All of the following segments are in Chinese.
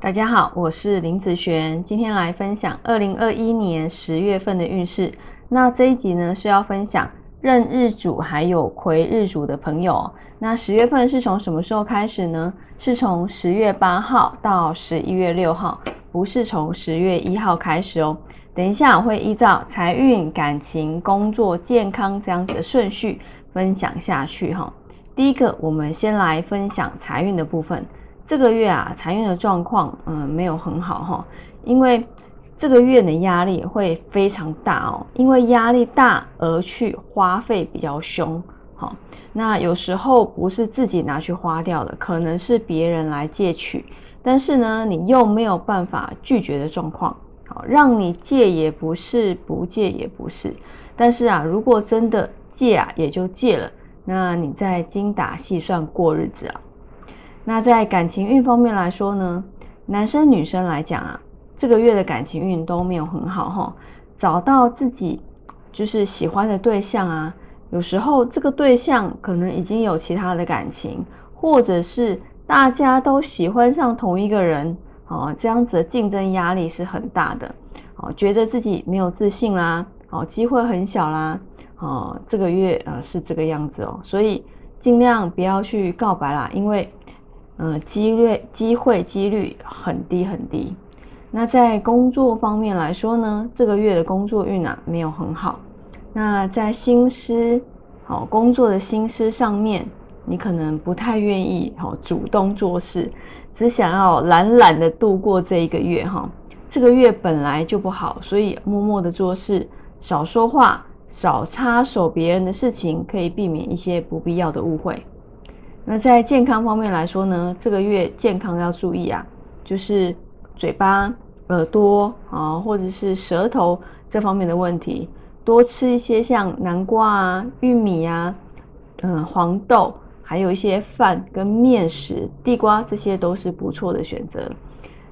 大家好，我是林子璇，今天来分享二零二一年十月份的运势。那这一集呢是要分享壬日主还有癸日主的朋友。那十月份是从什么时候开始呢？是从十月八号到十一月六号，不是从十月一号开始哦。等一下我会依照财运、感情、工作、健康这样子的顺序分享下去哈。第一个，我们先来分享财运的部分。这个月啊，财运的状况，嗯，没有很好哈，因为这个月的压力会非常大哦，因为压力大而去花费比较凶，好，那有时候不是自己拿去花掉的，可能是别人来借取，但是呢，你又没有办法拒绝的状况，让你借也不是，不借也不是，但是啊，如果真的借啊，也就借了，那你在精打细算过日子啊。那在感情运方面来说呢，男生女生来讲啊，这个月的感情运都没有很好哈。找到自己就是喜欢的对象啊，有时候这个对象可能已经有其他的感情，或者是大家都喜欢上同一个人哦，这样子的竞争压力是很大的哦，觉得自己没有自信啦，哦，机会很小啦，哦，这个月呃是这个样子哦，所以尽量不要去告白啦，因为。嗯，几率机会几率很低很低。那在工作方面来说呢，这个月的工作运啊没有很好。那在心思好工作的心思上面，你可能不太愿意哈主动做事，只想要懒懒的度过这一个月哈。这个月本来就不好，所以默默的做事，少说话，少插手别人的事情，可以避免一些不必要的误会。那在健康方面来说呢，这个月健康要注意啊，就是嘴巴、耳朵啊，或者是舌头这方面的问题，多吃一些像南瓜啊、玉米啊、嗯黄豆，还有一些饭跟面食、地瓜，这些都是不错的选择。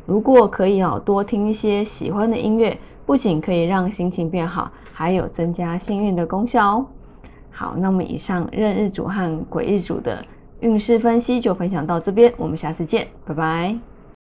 如果可以哦，多听一些喜欢的音乐，不仅可以让心情变好，还有增加幸运的功效哦。好，那么以上任日主和癸日主的。运势分析就分享到这边，我们下次见，拜拜。